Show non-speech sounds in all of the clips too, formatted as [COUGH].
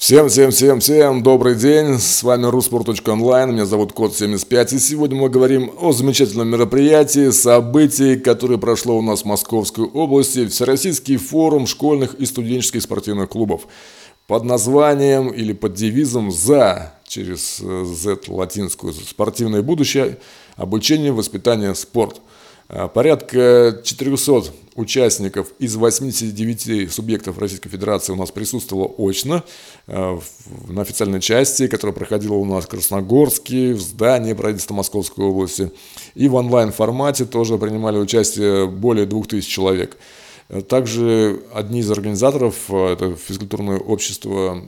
Всем, всем, всем, всем добрый день, с вами rusport.online, меня зовут Код75, и сегодня мы говорим о замечательном мероприятии, событии, которое прошло у нас в Московской области, Всероссийский форум школьных и студенческих спортивных клубов. Под названием или под девизом «За» через Z латинскую «Спортивное будущее, обучение, воспитание, спорт». А, порядка 400 участников из 89 субъектов Российской Федерации у нас присутствовало очно а, на официальной части, которая проходила у нас в Красногорске, в здании правительства Московской области. И в онлайн-формате тоже принимали участие более 2000 человек. Также одни из организаторов, а, это физкультурное общество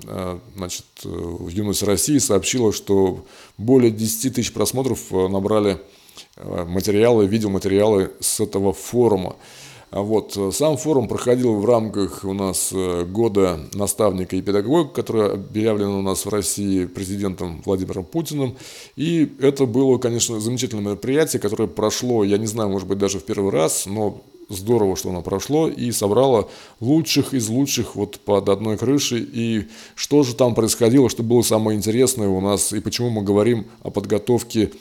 значит, «Юность России», сообщило, что более 10 тысяч просмотров набрали Э, материалы, видеоматериалы с этого форума. А вот, э, сам форум проходил в рамках у нас э, года наставника и педагога, который объявлен у нас в России президентом Владимиром Путиным. И это было, конечно, замечательное мероприятие, которое прошло, я не знаю, может быть, даже в первый раз, но здорово, что оно прошло и собрало лучших из лучших вот под одной крышей. И что же там происходило, что было самое интересное у нас, и почему мы говорим о подготовке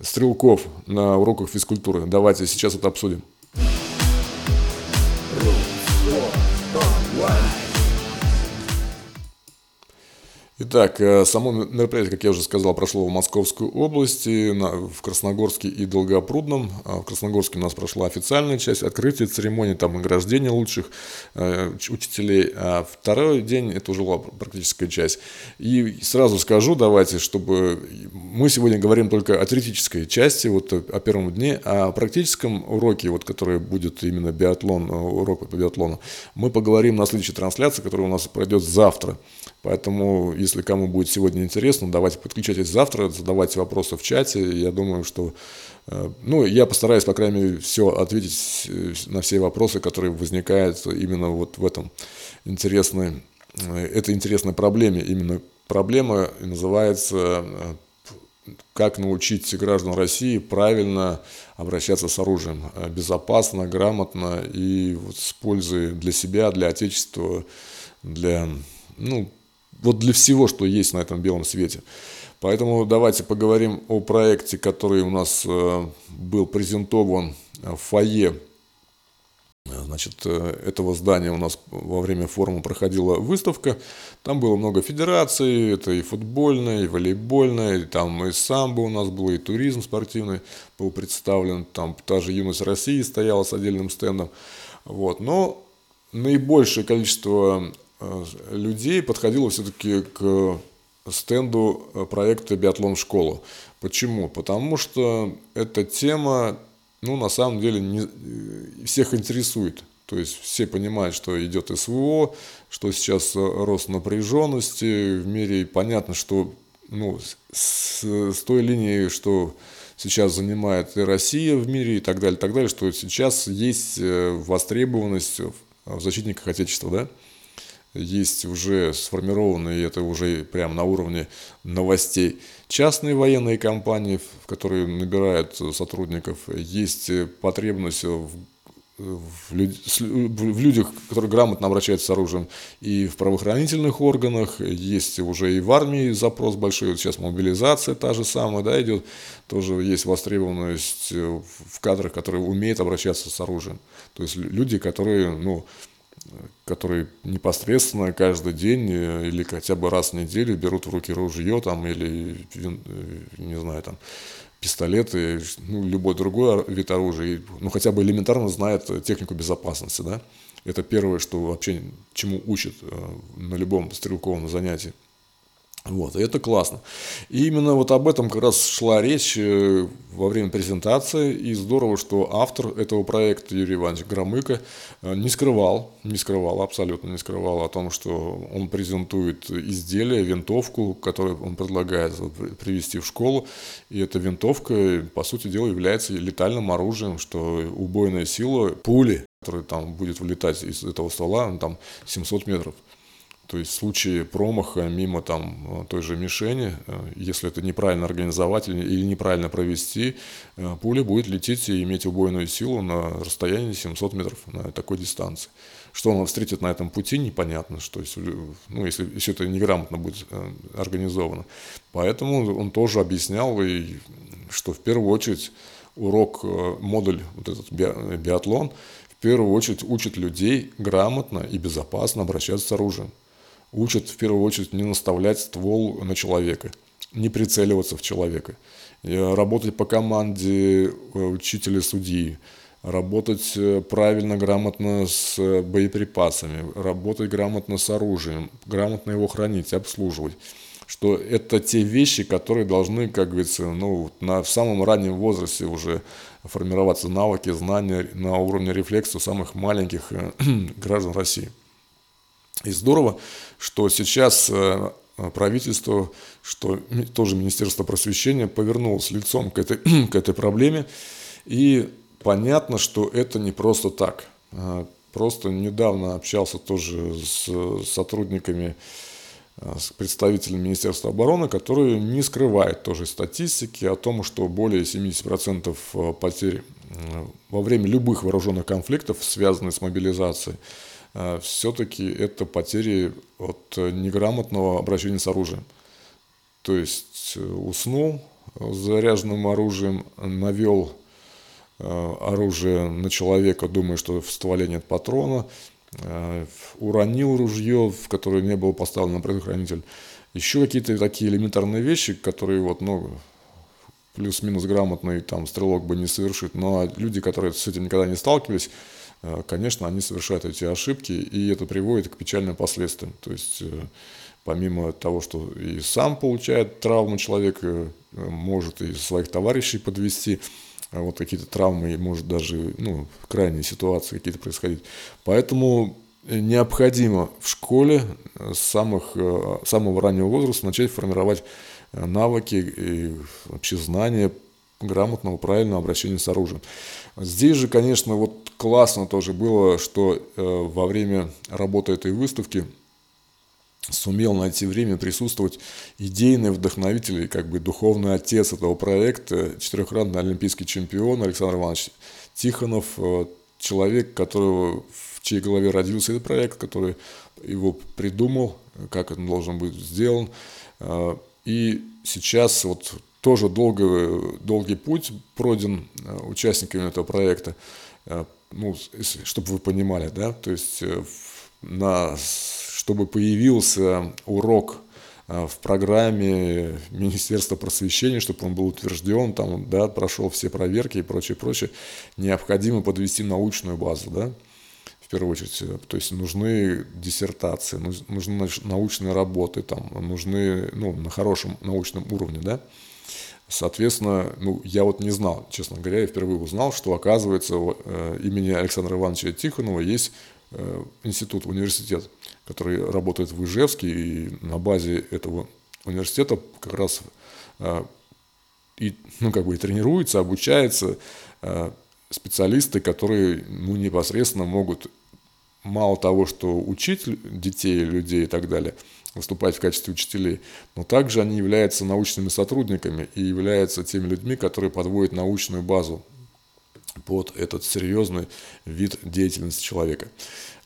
стрелков на уроках физкультуры. Давайте сейчас это обсудим. Итак, э, само мероприятие, как я уже сказал, прошло в Московской области, в Красногорске и Долгопрудном. А в Красногорске у нас прошла официальная часть открытия церемонии, там награждение лучших э, учителей. А второй день это уже была практическая часть. И сразу скажу, давайте, чтобы мы сегодня говорим только о теоретической части, вот о первом дне, а о практическом уроке, вот, который будет именно биатлон, э, урок по биатлону, мы поговорим на следующей трансляции, которая у нас пройдет завтра. Поэтому, если кому будет сегодня интересно, давайте подключайтесь завтра, задавайте вопросы в чате. Я думаю, что э, ну, я постараюсь, по крайней мере, все ответить э, на все вопросы, которые возникают именно вот в этом интересной, э, этой интересной проблеме. Именно проблема называется как научить граждан России правильно обращаться с оружием, безопасно, грамотно и вот с пользой для себя, для Отечества, для, ну, вот для всего, что есть на этом белом свете. Поэтому давайте поговорим о проекте, который у нас э, был презентован в фойе Значит, э, этого здания у нас во время форума проходила выставка. Там было много федераций, это и футбольная, и волейбольная, и там и самбо у нас было, и туризм спортивный был представлен. Там та же юность России стояла с отдельным стендом. Вот. Но наибольшее количество людей подходило все-таки к стенду э, проекта «Биатлон в школу». Почему? Потому что эта тема, ну, на самом деле, не, э, всех интересует. То есть все понимают, что идет СВО, что сейчас рост напряженности в мире. И понятно, что ну, с, с той линии, что сейчас занимает и Россия в мире и так далее, так далее, что сейчас есть востребованность в защитниках Отечества, да? Есть уже сформированные, это уже прямо на уровне новостей, частные военные компании, в которые набирают сотрудников, есть потребность в в, людях, которые грамотно обращаются с оружием, и в правоохранительных органах, есть уже и в армии запрос большой, вот сейчас мобилизация та же самая, да, идет, тоже есть востребованность в кадрах, которые умеют обращаться с оружием. То есть люди, которые, ну, которые непосредственно каждый день э, или хотя бы раз в неделю берут в руки ружье там, или, э, не знаю, там, пистолеты, ну, любой другой вид оружия, ну, хотя бы элементарно знает технику безопасности, да. Это первое, что вообще чему учат э, на любом стрелковом занятии. Вот, и это классно. И именно вот об этом как раз шла речь э, во время презентации, и здорово, что автор этого проекта Юрий Иванович Громыко э, не скрывал, не скрывал, абсолютно не скрывал о том, что он презентует изделие, винтовку, которую он предлагает привести в школу, и эта винтовка, по сути дела, является летальным оружием, что убойная сила пули, которая там будет вылетать из этого ствола, там 700 метров. То есть в случае промаха мимо там той же мишени, если это неправильно организовать или неправильно провести, пуля будет лететь и иметь убойную силу на расстоянии 700 метров на такой дистанции. Что он встретит на этом пути, непонятно, что ну, если, если это неграмотно будет организовано. Поэтому он тоже объяснял, и, что в первую очередь урок, модуль, вот этот биатлон, в первую очередь учит людей грамотно и безопасно обращаться с оружием учат в первую очередь не наставлять ствол на человека, не прицеливаться в человека, работать по команде э, учителя судьи, работать э, правильно, грамотно с боеприпасами, работать грамотно с оружием, грамотно его хранить, обслуживать. Что это те вещи, которые должны, как говорится, ну, на, в самом раннем возрасте уже формироваться навыки, знания на уровне рефлекса у самых маленьких э, [CLEARS THROAT] граждан России. И здорово, что сейчас э, правительство, что тоже Министерство просвещения повернулось лицом к этой, [CLEARS THROAT] к этой проблеме. И понятно, что это не просто так. А просто недавно общался тоже с сотрудниками, э, с представителями Министерства обороны, которые не скрывают тоже статистики о том, что более 70% э, потерь во время любых вооруженных конфликтов, связанных с мобилизацией, Э, все-таки это потери от неграмотного обращения с оружием. То есть э, уснул с заряженным оружием, навел э, оружие на человека, думая, что в стволе нет патрона, уронил ружье, в которое не было поставлено предохранитель. Еще какие-то такие элементарные вещи, которые вот, ну, плюс-минус грамотный там стрелок бы не совершит, но люди, которые с этим никогда не сталкивались, Э, конечно, они совершают эти ошибки, и это приводит к печальным последствиям. То есть, э, помимо того, что и сам получает травму человек, э, может и своих товарищей подвести, вот какие-то травмы, и может даже ну, крайние ситуации какие-то происходить. Поэтому необходимо в школе с самых, самого раннего возраста начать формировать навыки и вообще знания грамотного, правильного обращения с оружием. Здесь же, конечно, вот классно тоже было, что э, во время работы этой выставки сумел найти время присутствовать идейный вдохновитель и как бы духовный отец этого проекта, четырехкратный олимпийский чемпион Александр Иванович Тихонов, э, человек, которого, в чьей голове родился этот проект, который его придумал, как он должен быть сделан. Э, и сейчас вот тоже долгий, долгий путь пройден э, участниками этого проекта, э, ну, чтобы вы понимали, да, то есть э, на, чтобы появился урок в программе Министерства просвещения, чтобы он был утвержден, там, да, прошел все проверки и прочее, прочее, необходимо подвести научную базу, да, в первую очередь, то есть нужны диссертации, нужны научные работы, там, нужны, ну, на хорошем научном уровне, да, Соответственно, ну, я вот не знал, честно говоря, я впервые узнал, что, оказывается, э, имени Александра Ивановича Тихонова есть э, институт, университет, который работает в Ижевске, и на базе этого университета как раз э, и, ну, как бы и тренируются, обучаются специалисты, которые ну, непосредственно могут мало того, что учить детей, людей и так далее – выступать в качестве учителей, но также они являются научными сотрудниками и являются теми людьми, которые подводят научную базу под этот серьезный вид деятельности человека.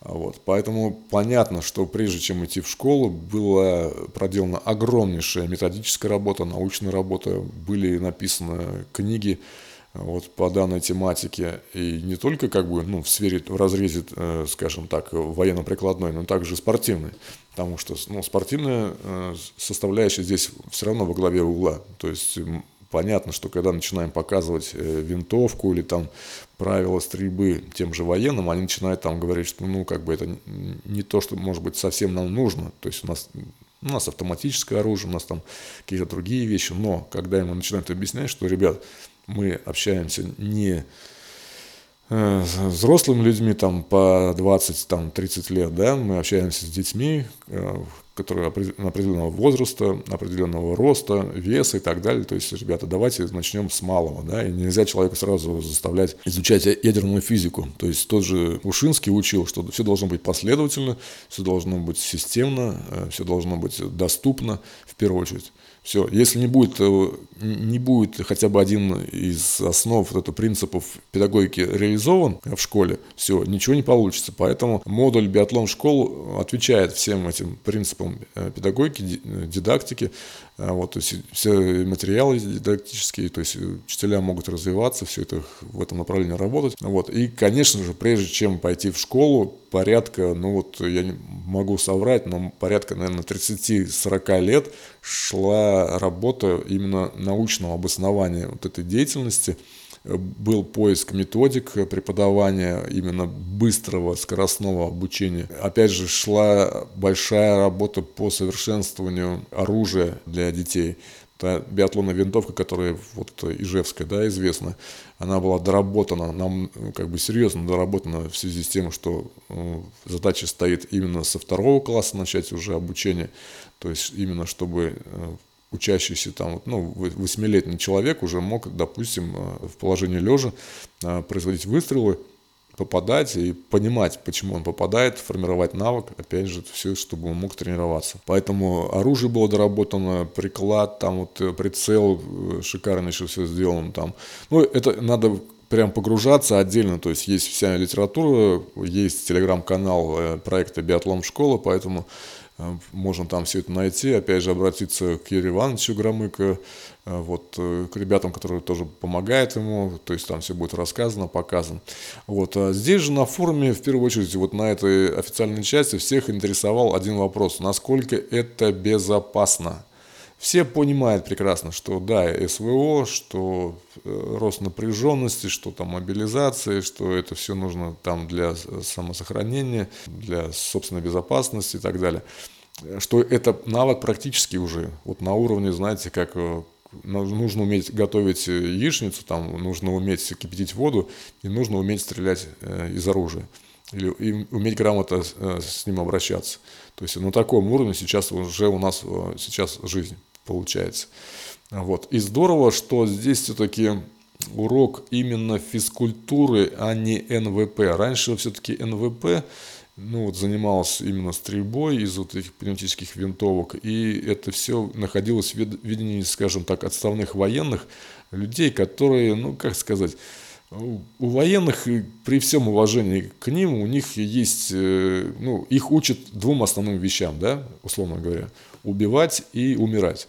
Вот. Поэтому понятно, что прежде чем идти в школу, была проделана огромнейшая методическая работа, научная работа, были написаны книги, вот, по данной тематике. И не только как бы, ну, в сфере, в разрезе, э, скажем так, военно-прикладной, но также спортивной. Потому что ну, спортивная э, составляющая здесь все равно во главе угла. То есть понятно, что когда начинаем показывать э, винтовку или там правила стрельбы тем же военным, они начинают там говорить, что ну как бы это не то, что может быть совсем нам нужно. То есть у нас у нас автоматическое оружие, у нас там какие-то другие вещи, но когда ему начинают объяснять, что, ребят, мы общаемся не э, с взрослыми людьми там по 20-30 лет, да, мы общаемся с детьми, э, которые определенного возраста, определенного роста, веса и так далее. То есть, ребята, давайте начнем с малого, да, и нельзя человека сразу заставлять изучать ядерную физику. То есть, тот же Ушинский учил, что все должно быть последовательно, все должно быть системно, э, все должно быть доступно в первую очередь. Все, если не будет, э, не будет хотя бы один из основ вот это, принципов педагогики реализован в школе, все, ничего не получится. Поэтому модуль биатлон школ отвечает всем этим принципам э, педагогики, дидактики. А вот, то есть все материалы дидактические, то есть учителя могут развиваться, все это в этом направлении работать. Вот. И, конечно же, прежде чем пойти в школу, порядка, ну вот я не могу соврать, но порядка, наверное, 30-40 лет шла работа именно научного обоснования вот этой деятельности – был поиск методик преподавания именно быстрого скоростного обучения. Опять же, шла большая работа по совершенствованию оружия для детей. Та биатлонная винтовка, которая вот Ижевская, да, известна, она была доработана, нам как бы серьезно доработана в связи с тем, что э, задача стоит именно со второго класса начать уже обучение, то есть именно чтобы э, учащийся там, ну, восьмилетний человек уже мог, допустим, э, в положении лежа э, производить выстрелы, попадать и понимать, почему он попадает, формировать навык, опять же, все, чтобы он мог тренироваться. Поэтому оружие было доработано, приклад, там вот э, прицел, шикарно еще все сделано там. Ну, это надо прям погружаться отдельно, то есть есть вся литература, есть телеграм-канал проекта «Биатлон школа», поэтому можно там все это найти. Опять же, обратиться к Юрию Ивановичу Громыко, э, вот, э, к ребятам, которые тоже помогают ему, то есть там все будет рассказано, показано. Вот. А здесь же на форуме, в первую очередь, вот на этой официальной части всех интересовал один вопрос. Насколько это безопасно? Все понимают прекрасно, что да, СВО, что э, рост напряженности, что там мобилизация, что это все нужно там для самосохранения, для собственной безопасности и так далее. Что это навык практически уже, вот на уровне, знаете, как э, нужно уметь готовить яичницу, там нужно уметь кипятить воду и нужно уметь стрелять э, из оружия или уметь грамотно с ним обращаться. То есть на таком уровне сейчас уже у нас сейчас жизнь получается. Вот. И здорово, что здесь все-таки урок именно физкультуры, а не НВП. Раньше все-таки НВП ну, вот, занимался именно стрельбой из вот этих пневматических винтовок, и это все находилось в видении, скажем так, отставных военных людей, которые, ну, как сказать, у военных, при всем уважении к ним, у них есть, э, ну, их учат двум основным вещам, да, условно говоря убивать и умирать.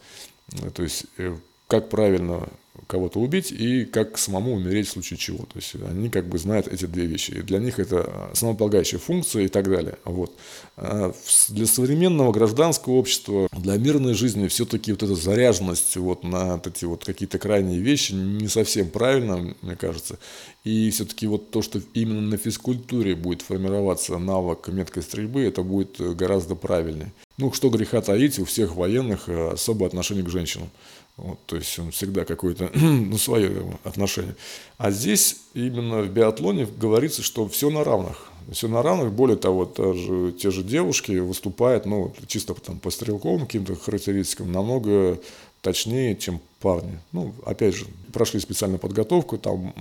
То есть, э, как правильно кого-то убить и как самому умереть в случае чего. То есть они как бы знают эти две вещи. И для них это основополагающая функция и так далее. Вот. А для современного гражданского общества, для мирной жизни все-таки вот эта заряженность вот на вот эти вот какие-то крайние вещи не совсем правильно, мне кажется. И все-таки вот то, что именно на физкультуре будет формироваться навык меткой стрельбы, это будет гораздо правильнее. Ну, что греха таить, у всех военных э, особое отношение к женщинам. Вот, то есть он всегда какое-то, [CLEARS THROAT] ну, свое отношение. А здесь именно в биатлоне говорится, что все на равных. Все на равных. Более того, даже, те же девушки выступают, ну, чисто там, по стрелковым каким-то характеристикам, намного точнее, чем парни. Ну, опять же, прошли специальную подготовку, там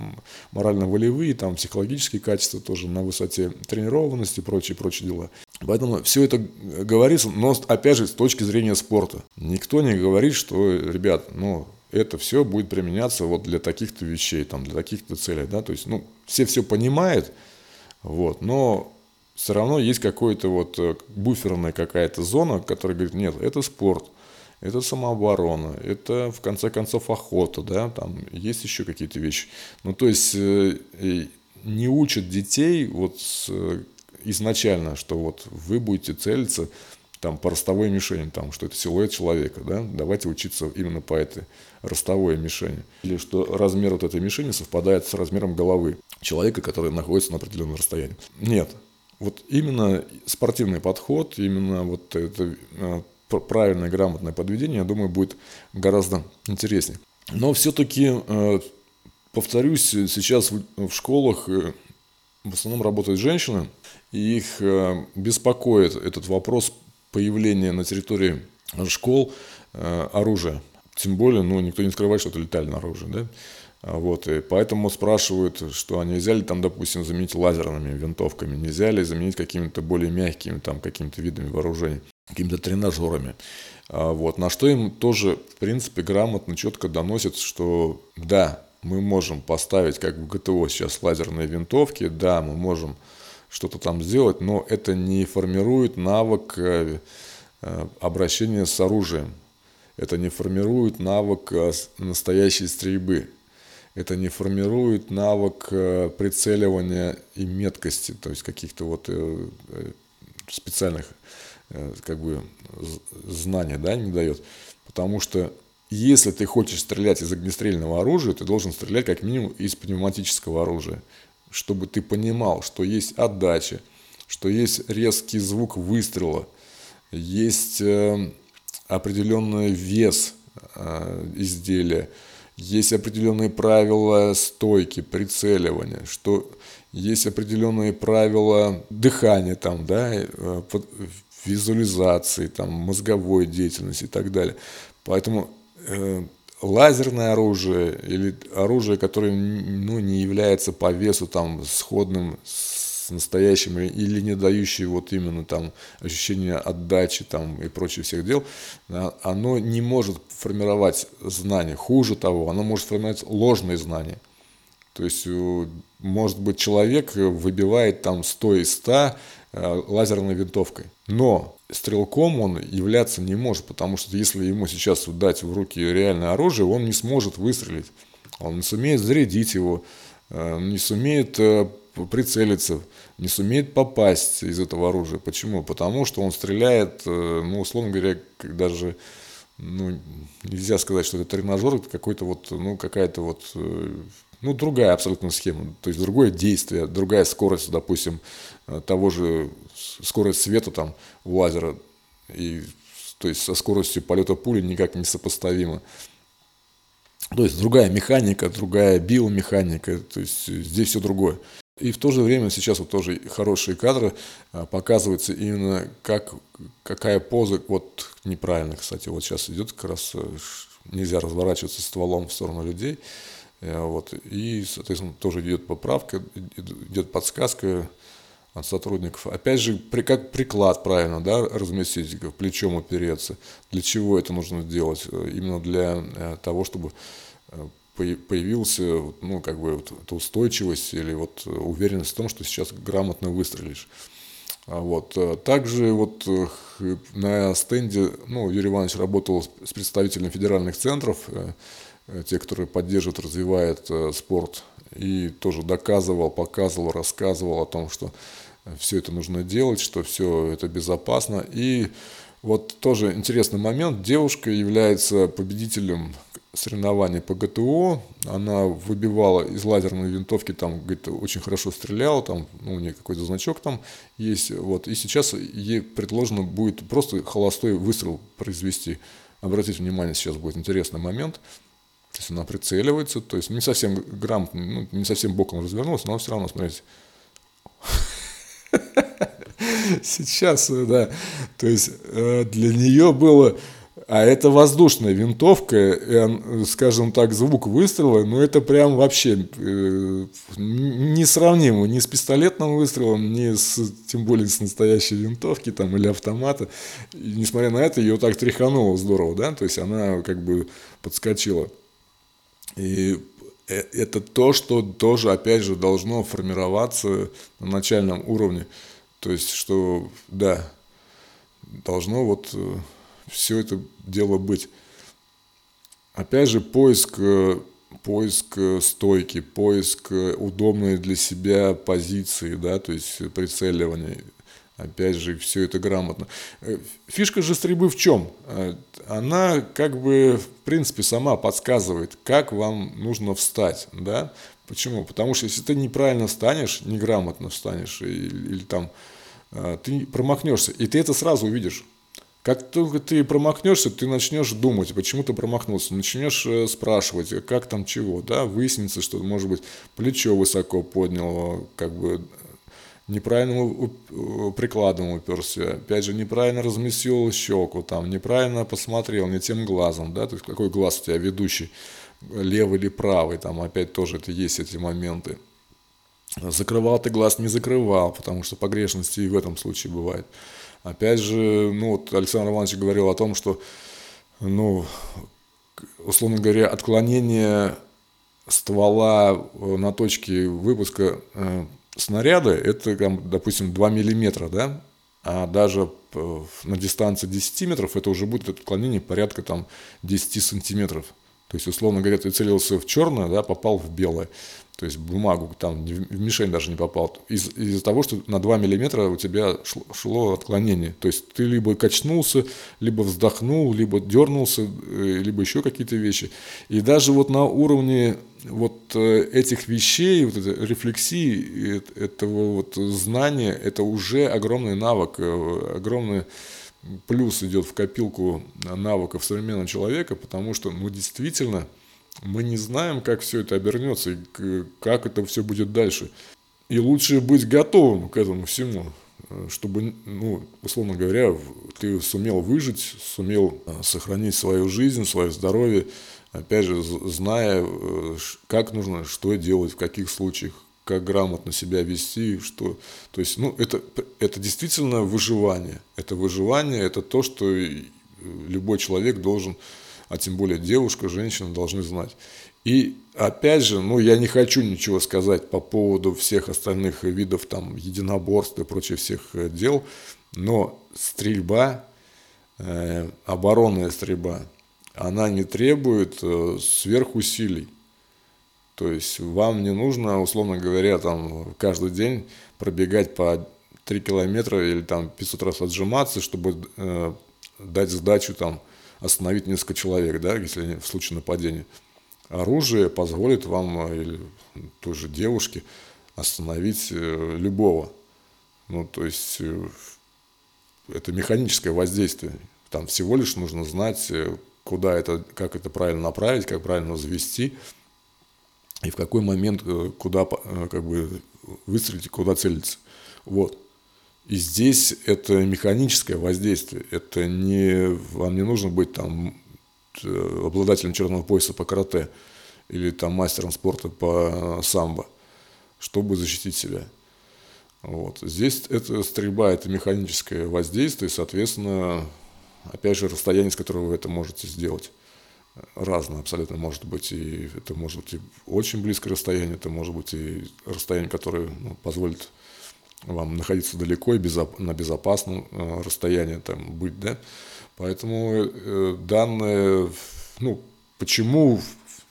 морально-волевые, там психологические качества тоже на высоте тренированности и прочие, прочие дела. Поэтому все это говорится, но опять же с точки зрения спорта. Никто не говорит, что, ребят, ну, это все будет применяться вот для таких-то вещей, там, для таких-то целей, да, то есть, ну, все все понимают, вот, но все равно есть какой-то вот э, буферная какая-то зона, которая говорит, нет, это спорт, это самооборона, это в конце концов охота, да, там есть еще какие-то вещи. Ну, то есть э, не учат детей вот изначально, что вот вы будете целиться там по ростовой мишени, там, что это силуэт человека, да, давайте учиться именно по этой ростовой мишени. Или что размер вот этой мишени совпадает с размером головы человека, который находится на определенном расстоянии. Нет. Вот именно спортивный подход, именно вот это э, правильное, грамотное подведение, я думаю, будет гораздо интереснее. Но все-таки, э, повторюсь, сейчас в школах э, в основном работают женщины, и их беспокоит этот вопрос появления на территории школ э, оружия. Тем более, ну, никто не скрывает, что это летальное оружие, да? А вот, и поэтому спрашивают, что а нельзя ли там, допустим, заменить лазерными винтовками, нельзя ли заменить какими-то более мягкими, там, какими-то видами вооружений, какими-то тренажерами. А вот, на что им тоже, в принципе, грамотно, четко доносят, что да, мы можем поставить, как в ГТО сейчас, лазерные винтовки, да, мы можем что-то там сделать, но это не формирует навык э, э, обращения с оружием. Это не формирует навык э, настоящей стрельбы. Это не формирует навык прицеливания и меткости, то есть каких-то вот специальных как бы знаний, да, не дает. Потому что если ты хочешь стрелять из огнестрельного оружия, ты должен стрелять как минимум из пневматического оружия, чтобы ты понимал, что есть отдача, что есть резкий звук выстрела, есть э, определенный вес э, изделия, есть определенные правила стойки, прицеливания, что есть определенные правила дыхания там, да, э, визуализации, там, мозговой деятельности и так далее. Поэтому Э, лазерное оружие или оружие, которое ну, не является по весу там сходным с настоящим или не дающее вот именно там ощущение отдачи там и прочих всех дел, оно не может формировать знания. Хуже того, оно может формировать ложные знания. То есть, может быть, человек выбивает там 100 из 100 э, лазерной винтовкой. Но стрелком он являться не может, потому что если ему сейчас дать в руки реальное оружие, он не сможет выстрелить. Он не сумеет зарядить его, э, не сумеет э, прицелиться, не сумеет попасть из этого оружия. Почему? Потому что он стреляет, э, ну, условно говоря, даже ну, нельзя сказать, что это тренажер, это какой-то вот, ну, какая-то вот, ну, другая абсолютно схема, то есть другое действие, другая скорость, допустим, того же скорость света там у лазера, и, то есть со скоростью полета пули никак не сопоставима. То есть другая механика, другая биомеханика, то есть здесь все другое. И в то же время сейчас вот тоже хорошие кадры а, показываются именно как, какая поза, вот неправильно, кстати, вот сейчас идет как раз, э, нельзя разворачиваться стволом в сторону людей, э, вот, и, соответственно, тоже идет поправка, идет подсказка, от сотрудников. Опять же, при, как приклад правильно да, разместить, плечом упереться. Для чего это нужно сделать? Именно для э, того, чтобы э, появился ну, как бы, вот, устойчивость или вот уверенность в том, что сейчас грамотно выстрелишь. А вот. Э, также вот на стенде ну, Юрий Иванович работал с представителями федеральных центров, те, которые поддерживают, развивают спорт, и тоже доказывал, показывал, рассказывал о том, что все это нужно делать, что все это безопасно. И вот тоже интересный момент. Девушка является победителем соревнований по ГТО. Она выбивала из лазерной винтовки, там, говорит, очень хорошо стреляла, там, ну, у нее какой-то значок там есть. Вот. И сейчас ей предложено будет просто холостой выстрел произвести. Обратите внимание, сейчас будет интересный момент. То есть она прицеливается, то есть не совсем грамотно, ну, не совсем боком развернулась, но все равно, смотрите, [LAUGHS] Сейчас, да. То есть э, для нее было... А это воздушная винтовка, скажем так, звук выстрела, ну это прям вообще э, несравнимо ни с пистолетным выстрелом, ни с, тем более с настоящей винтовки там, или автомата. И, несмотря на это, ее так тряхануло здорово, да, то есть она как бы подскочила. И э, это то, что тоже, опять же, должно формироваться на начальном уровне. То есть, что, да, должно вот э, все это дело быть. Опять же, поиск, э, поиск э, стойки, поиск удобной для себя позиции, да, то есть прицеливание. Опять же, все это грамотно. Фишка же стрельбы в чем? Она как бы, в принципе, сама подсказывает, как вам нужно встать, да, Почему? Потому что если ты неправильно встанешь, неграмотно встанешь, или, или там а, ты промахнешься, и ты это сразу увидишь. Как только ты промахнешься, ты начнешь думать, почему ты промахнулся, начнешь э, спрашивать, как там чего, да, выяснится, что, может быть, плечо высоко поднял, как бы, неправильно прикладом уперся, опять же, неправильно разместил щеку, там, неправильно посмотрел, не тем глазом, да, то есть какой глаз у тебя ведущий, левый или правый, там опять тоже это есть эти моменты. Закрывал ты глаз, не закрывал, потому что погрешности и в этом случае бывает. Опять же, ну вот Александр Иванович говорил о том, что, ну, условно говоря, отклонение ствола на точке выпуска э, снаряда, это, допустим, 2 миллиметра, да, а даже на дистанции 10 метров это уже будет отклонение порядка там 10 сантиметров. То есть, условно говоря, ты целился в черное, да, попал в белое. То есть бумагу там в мишень даже не попал. Из- из-за того, что на 2 миллиметра у тебя шло, шло отклонение. То есть ты либо качнулся, либо вздохнул, либо дернулся, э, либо еще какие-то вещи. И даже вот на уровне вот э, этих вещей, вот этой рефлексии, этого вот знания, это уже огромный навык, э, огромный плюс идет в копилку навыков современного человека, потому что, ну, действительно, мы не знаем, как все это обернется и как это все будет дальше. И лучше быть готовым к этому всему, чтобы, ну, условно говоря, ты сумел выжить, сумел э, сохранить свою жизнь, свое здоровье, опять же, зная, э, как нужно, что делать, в каких случаях, как грамотно себя вести, что, то есть, ну, это, это действительно выживание, это выживание, это то, что любой человек должен, а тем более девушка, женщина должны знать. И опять же, ну, я не хочу ничего сказать по поводу всех остальных видов там единоборств и прочих всех э, дел, но стрельба, э, оборонная стрельба, она не требует э, сверхусилий. То есть вам не нужно, условно говоря, там каждый день пробегать по 3 километра или там 500 раз отжиматься, чтобы э, дать сдачу там остановить несколько человек, да, если в случае нападения. Оружие позволит вам э, или той же девушке остановить э, любого. Ну, то есть э, это механическое воздействие. Там всего лишь нужно знать, куда это, как это правильно направить, как правильно завести – и в какой момент куда как бы выстрелить, куда целиться. Вот. И здесь это механическое воздействие. Это не, вам не нужно быть там э, обладателем черного пояса по карате или там мастером спорта по самбо, чтобы защитить себя. Вот. Здесь это стрельба, это механическое воздействие, соответственно, опять же, расстояние, с которого вы это можете сделать разное абсолютно может быть. И это может быть и очень близкое расстояние, это может быть и расстояние, которое ну, позволит вам находиться далеко и безоп- на безопасном э, расстоянии там быть, да. Поэтому э, данное, ну, почему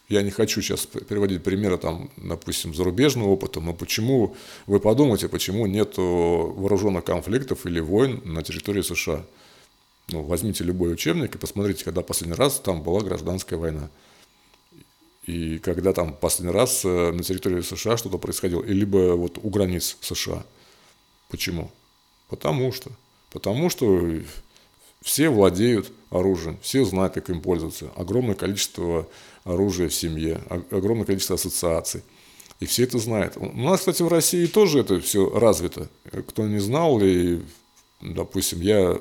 я не хочу сейчас приводить примеры, там, допустим, зарубежного опыта, но почему, вы подумайте, почему нет вооруженных конфликтов или войн на территории США? Ну, возьмите любой учебник и посмотрите, когда последний раз там была гражданская война. И когда там последний раз э, на территории США что-то происходило, и либо вот у границ США. Почему? Потому что. Потому что все владеют оружием, все знают, как им пользоваться. Огромное количество оружия в семье, огромное количество ассоциаций. И все это знают. У нас, кстати, в России тоже это все развито. Кто не знал, и, допустим, я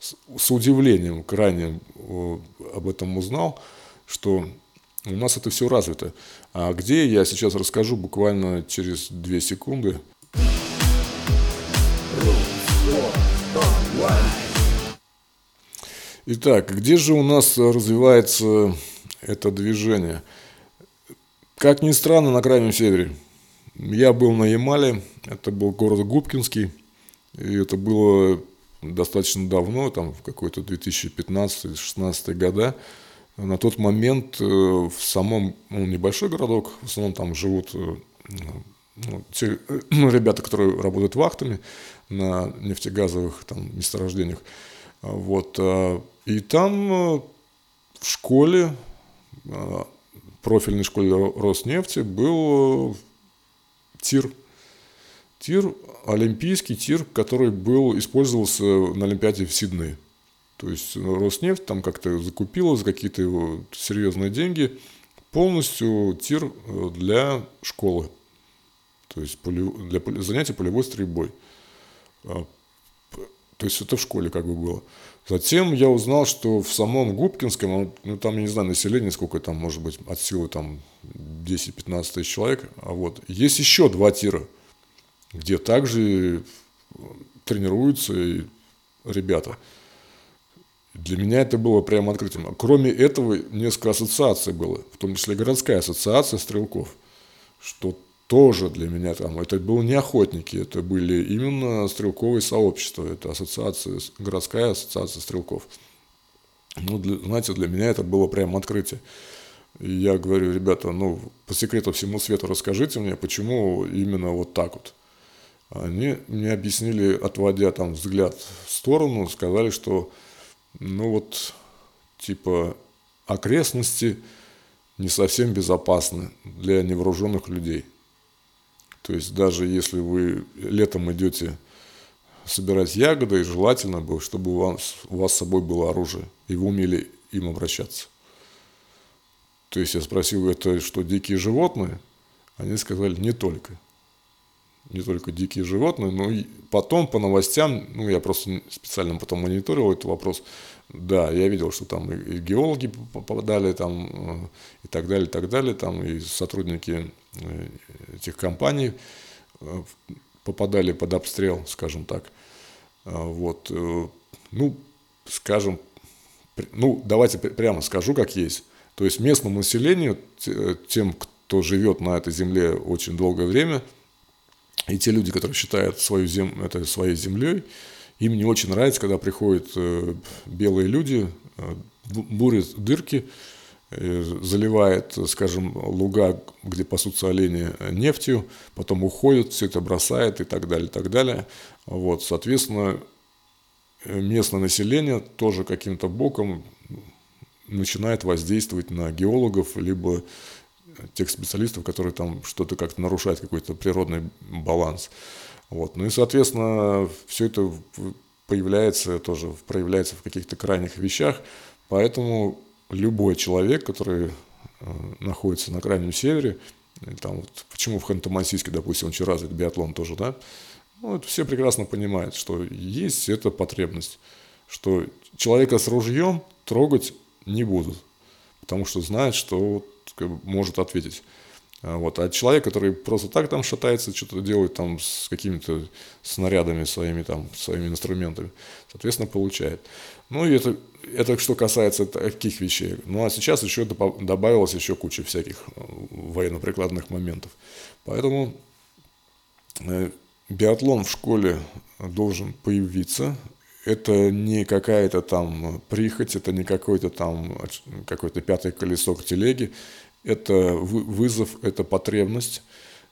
с удивлением крайне об этом узнал, что у нас это все развито. А где, я сейчас расскажу буквально через две секунды. Итак, где же у нас развивается это движение? Как ни странно, на Крайнем Севере. Я был на Ямале, это был город Губкинский, и это было достаточно давно, там в какой-то 2015-2016 года, на тот момент э, в самом, ну, небольшой городок, в основном там живут э, ну, те ну, [CLEARS THROAT] ребята, которые работают вахтами на нефтегазовых там, месторождениях. Вот. Э, и там в школе, профильной школе Роснефти был тир – тир, олимпийский тир, который был, использовался на Олимпиаде в Сиднее. То есть Роснефть там как-то закупила за какие-то серьезные деньги полностью тир э, для школы. то есть для занятия полевой стрельбой. А, то есть это в школе как бы было. Затем я узнал, что в самом Губкинском, ну там, я не знаю, население сколько там, может быть, от силы там 10-15 тысяч человек, а вот есть еще два тира, где также тренируются ребята. Для меня это было прямо открытием. Кроме этого, несколько ассоциаций было, в том числе городская ассоциация стрелков, что тоже для меня там, это были не охотники, это были именно стрелковые сообщества, это ассоциация, городская ассоциация стрелков. Ну, для, знаете, для меня это было прям открытие. И я говорю, ребята, ну, по секрету всему свету расскажите мне, почему именно вот так вот. Они мне объяснили, отводя там взгляд в сторону, сказали, что, ну вот, типа, окрестности не совсем безопасны для невооруженных людей – то есть даже если вы летом идете собирать ягоды, желательно бы, чтобы у вас, у вас с собой было оружие, и вы умели им обращаться. То есть я спросил, это что, дикие животные? Они сказали, не только. Не только дикие животные, но и потом по новостям, ну я просто специально потом мониторил этот вопрос, да, я видел, что там и геологи попадали там э, и так далее, и так далее, там и сотрудники э, этих компаний э, попадали под обстрел, скажем так. Вот, ну, скажем, ну, давайте прямо скажу, как есть. То есть местному населению, тем, кто живет на этой земле очень долгое время, и те люди, которые считают свою землю, это своей землей, им не очень нравится, когда приходят э, белые люди, э, бурят дырки, э, заливает, скажем, луга, где пасутся олени, нефтью, потом уходят, все это бросает и так далее, и так далее. Вот, соответственно, местное население тоже каким-то боком начинает воздействовать на геологов, либо тех специалистов, которые там что-то как-то нарушают какой-то природный баланс. Вот. Ну и, соответственно, все это появляется тоже, проявляется в каких-то крайних вещах, поэтому любой человек, который э, находится на крайнем севере, там вот, почему в Ханты-Мансийске, допустим, очень развит биатлон тоже, да, ну, это все прекрасно понимают, что есть эта потребность, что человека с ружьем трогать не будут, потому что знают, что как бы, может ответить. А, вот. А человек, который просто так там шатается, что-то делает там с какими-то снарядами своими, там, своими инструментами, соответственно, получает. Ну и это, это что касается таких вещей. Ну а сейчас еще добавилось еще куча всяких э, военно-прикладных моментов. Поэтому э, биатлон в школе должен появиться. Это не какая-то там прихоть, это не какой-то там какое-то пятое колесо к телеге это вызов, это потребность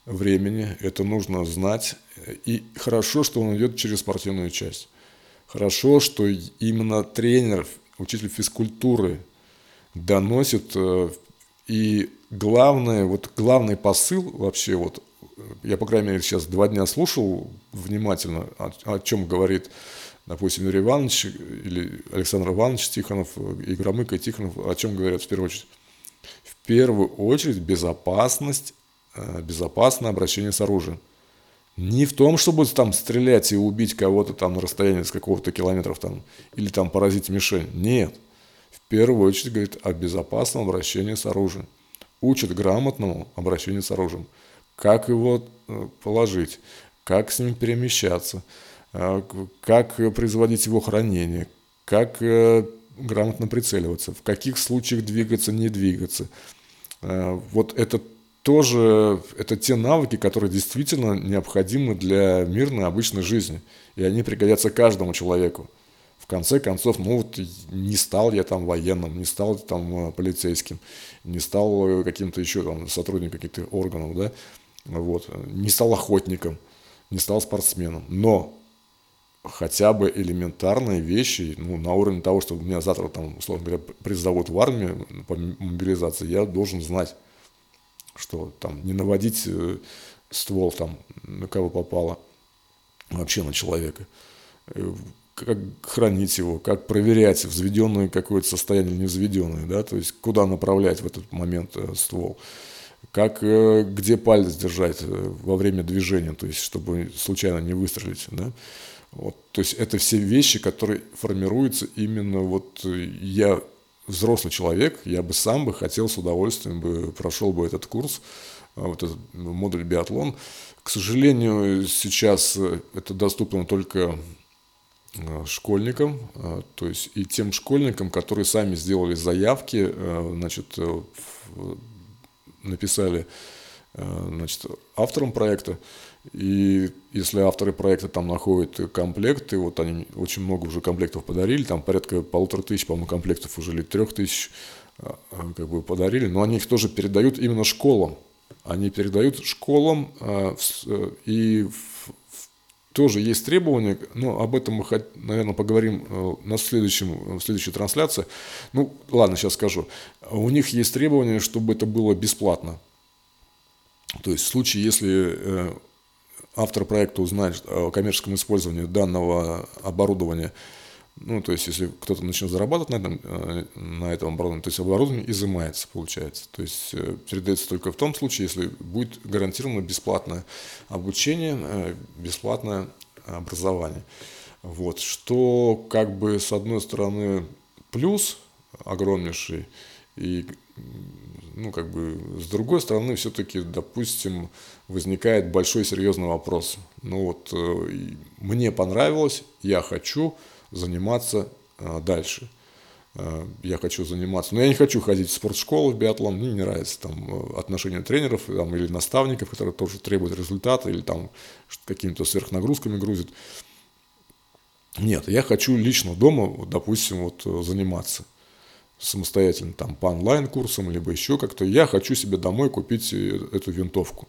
времени, это нужно знать. И хорошо, что он идет через спортивную часть. Хорошо, что именно тренер, учитель физкультуры доносит. Э, и главное, вот главный посыл вообще, вот я, по крайней мере, сейчас два дня слушал внимательно, о, о чем говорит, допустим, Юрий Иванович или Александр Иванович Тихонов, и Громыко и Тихонов, о чем говорят в первую очередь в первую очередь безопасность, э, безопасное обращение с оружием. Не в том, чтобы там стрелять и убить кого-то там на расстоянии с какого-то километров там, или там поразить мишень. Нет. В первую очередь говорит о безопасном обращении с оружием. Учат грамотному обращению с оружием. Как его э, положить, как с ним перемещаться, э, как производить его хранение, как грамотно прицеливаться, в каких случаях двигаться, не двигаться. Э, вот это тоже, это те навыки, которые действительно необходимы для мирной обычной жизни. И они пригодятся каждому человеку. В конце концов, ну вот не стал я там военным, не стал там э, полицейским, не стал каким-то еще там сотрудником каких-то органов, да, вот, не стал охотником, не стал спортсменом. Но хотя бы элементарные вещи, ну, на уровне того, что меня завтра, там, условно говоря, призовут в армию по мобилизации, я должен знать, что там не наводить э, ствол там на кого попало, вообще на человека, э, как хранить его, как проверять, взведенное какое-то состояние или не да, то есть куда направлять в этот момент э, ствол, как где палец держать во время движения, то есть чтобы случайно не выстрелить, да. Вот, то есть это все вещи, которые формируются именно вот я взрослый человек, я бы сам бы хотел с удовольствием бы прошел бы этот курс, вот этот модуль биатлон. К сожалению, сейчас это доступно только Э, школьникам, э, то есть и тем школьникам, которые сами сделали заявки, э, значит, написали значит, авторам проекта, и если авторы проекта там находят комплекты, вот они очень много уже комплектов подарили, там порядка полутора тысяч, по-моему, комплектов уже или трех тысяч как бы подарили, но они их тоже передают именно школам. Они передают школам и тоже есть требования, но об этом мы, наверное, поговорим э, на следующем, в следующей трансляции. Ну, ладно, сейчас скажу. У них есть требования, чтобы это было бесплатно. То есть в случае, если э, автор проекта узнает о коммерческом использовании данного оборудования – ну, то есть, если кто-то начнет зарабатывать на этом, э, на этом оборудовании, то есть оборудование изымается, получается. То есть э, передается только в том случае, если будет гарантировано бесплатное обучение, э, бесплатное образование. Вот, что как бы с одной стороны плюс огромнейший, и ну, как бы, с другой стороны, все-таки, допустим, возникает большой серьезный вопрос. Ну вот, мне понравилось, я хочу, заниматься а, дальше. А, я хочу заниматься, но я не хочу ходить в спортшколу в биатлон, мне не нравится там э, отношение тренеров там, или наставников, которые тоже требуют результата или там какими-то сверхнагрузками грузят. Нет, я хочу лично дома, допустим, вот э, заниматься самостоятельно там по онлайн-курсам, либо еще как-то. Я хочу себе домой купить э, эту винтовку.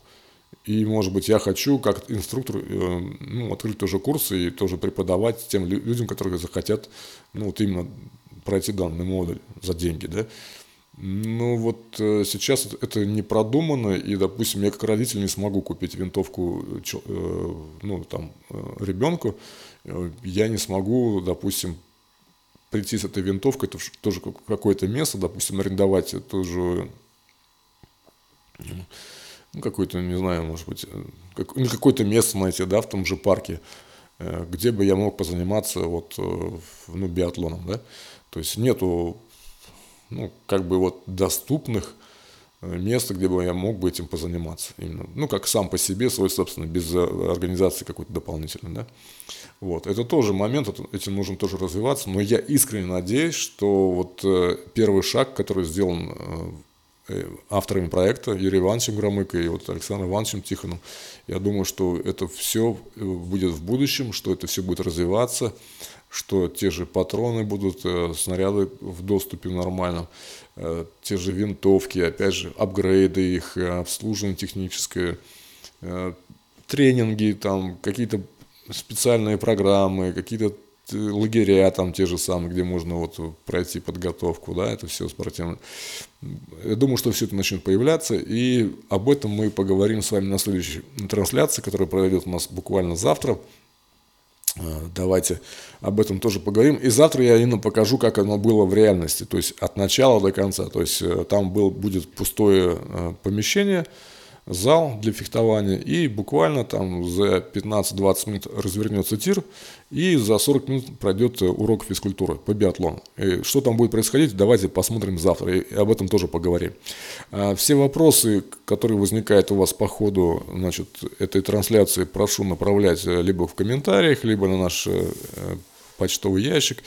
И, может быть, я хочу как инструктор э, ну, открыть тоже курсы и тоже преподавать тем людям, которые захотят ну, вот именно пройти данный модуль за деньги. Да? Ну вот э, сейчас это не продумано, и, допустим, я как родитель не смогу купить винтовку э, ну, там, ребенку, я не смогу, допустим, прийти с этой винтовкой, это тоже какое-то место, допустим, арендовать тоже ну, какое-то, не знаю, может быть, э, как, ну, какое-то место найти, да, в том же парке, э, где бы я мог позаниматься вот, э, ну, биатлоном, да. То есть нету, ну, как бы вот доступных места, где бы я мог бы этим позаниматься. Именно, ну, как сам по себе, свой, собственно, без организации какой-то дополнительной, да. Вот, это тоже момент, этим нужно тоже развиваться, но я искренне надеюсь, что вот первый шаг, который сделан авторами проекта Юрием Ивановичем Громыко и вот Александром Ивановичем Тихоном. Я думаю, что это все э, будет в будущем, что это все будет развиваться, что те же патроны будут, э, снаряды в доступе нормальном, те же винтовки, опять же, апгрейды их, обслуживание техническое, тренинги, там какие-то специальные программы, какие-то лагеря там те же самые, где можно вот пройти подготовку, да, это все спортивное. Я думаю, что все это начнет появляться, и об этом мы поговорим с вами на следующей трансляции, которая пройдет у нас буквально завтра. А, давайте об этом тоже поговорим. И завтра я именно покажу, как оно было в реальности, то есть от начала до конца. То есть э, там был, будет пустое э, помещение, зал для фехтования, и буквально там за 15-20 минут развернется тир, и за 40 минут пройдет э, урок физкультуры по биатлону. И что там будет происходить, давайте посмотрим завтра, и об этом тоже поговорим. А все вопросы, которые возникают у вас по ходу значит, этой трансляции, прошу направлять э, либо в комментариях, либо на наш э, почтовый ящик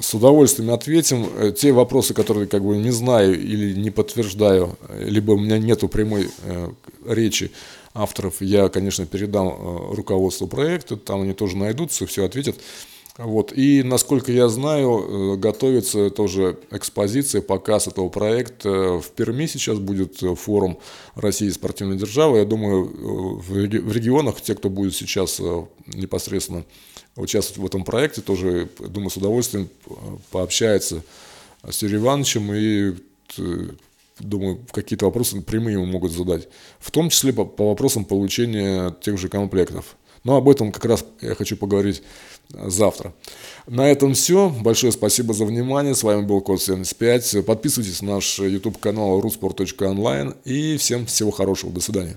с удовольствием ответим. Э, те вопросы, которые как бы не знаю или не подтверждаю, либо у меня нету прямой э, речи авторов, я, конечно, передам э, руководству проекта, там они тоже найдутся, все ответят. Вот. И, насколько я знаю, э, готовится тоже экспозиция, показ этого проекта. В Перми сейчас будет форум России спортивной державы. Я думаю, в регионах, те, кто будет сейчас непосредственно участвовать в этом проекте, тоже, думаю, с удовольствием э, пообщается с Юрием Ивановичем и э, думаю, какие-то вопросы прямые ему могут задать. В том числе по, по вопросам получения тех же комплектов. Но об этом как раз я хочу поговорить завтра. На этом все. Большое спасибо за внимание. С вами был Код 75. Подписывайтесь на наш YouTube канал rusport.online и всем всего хорошего. До свидания.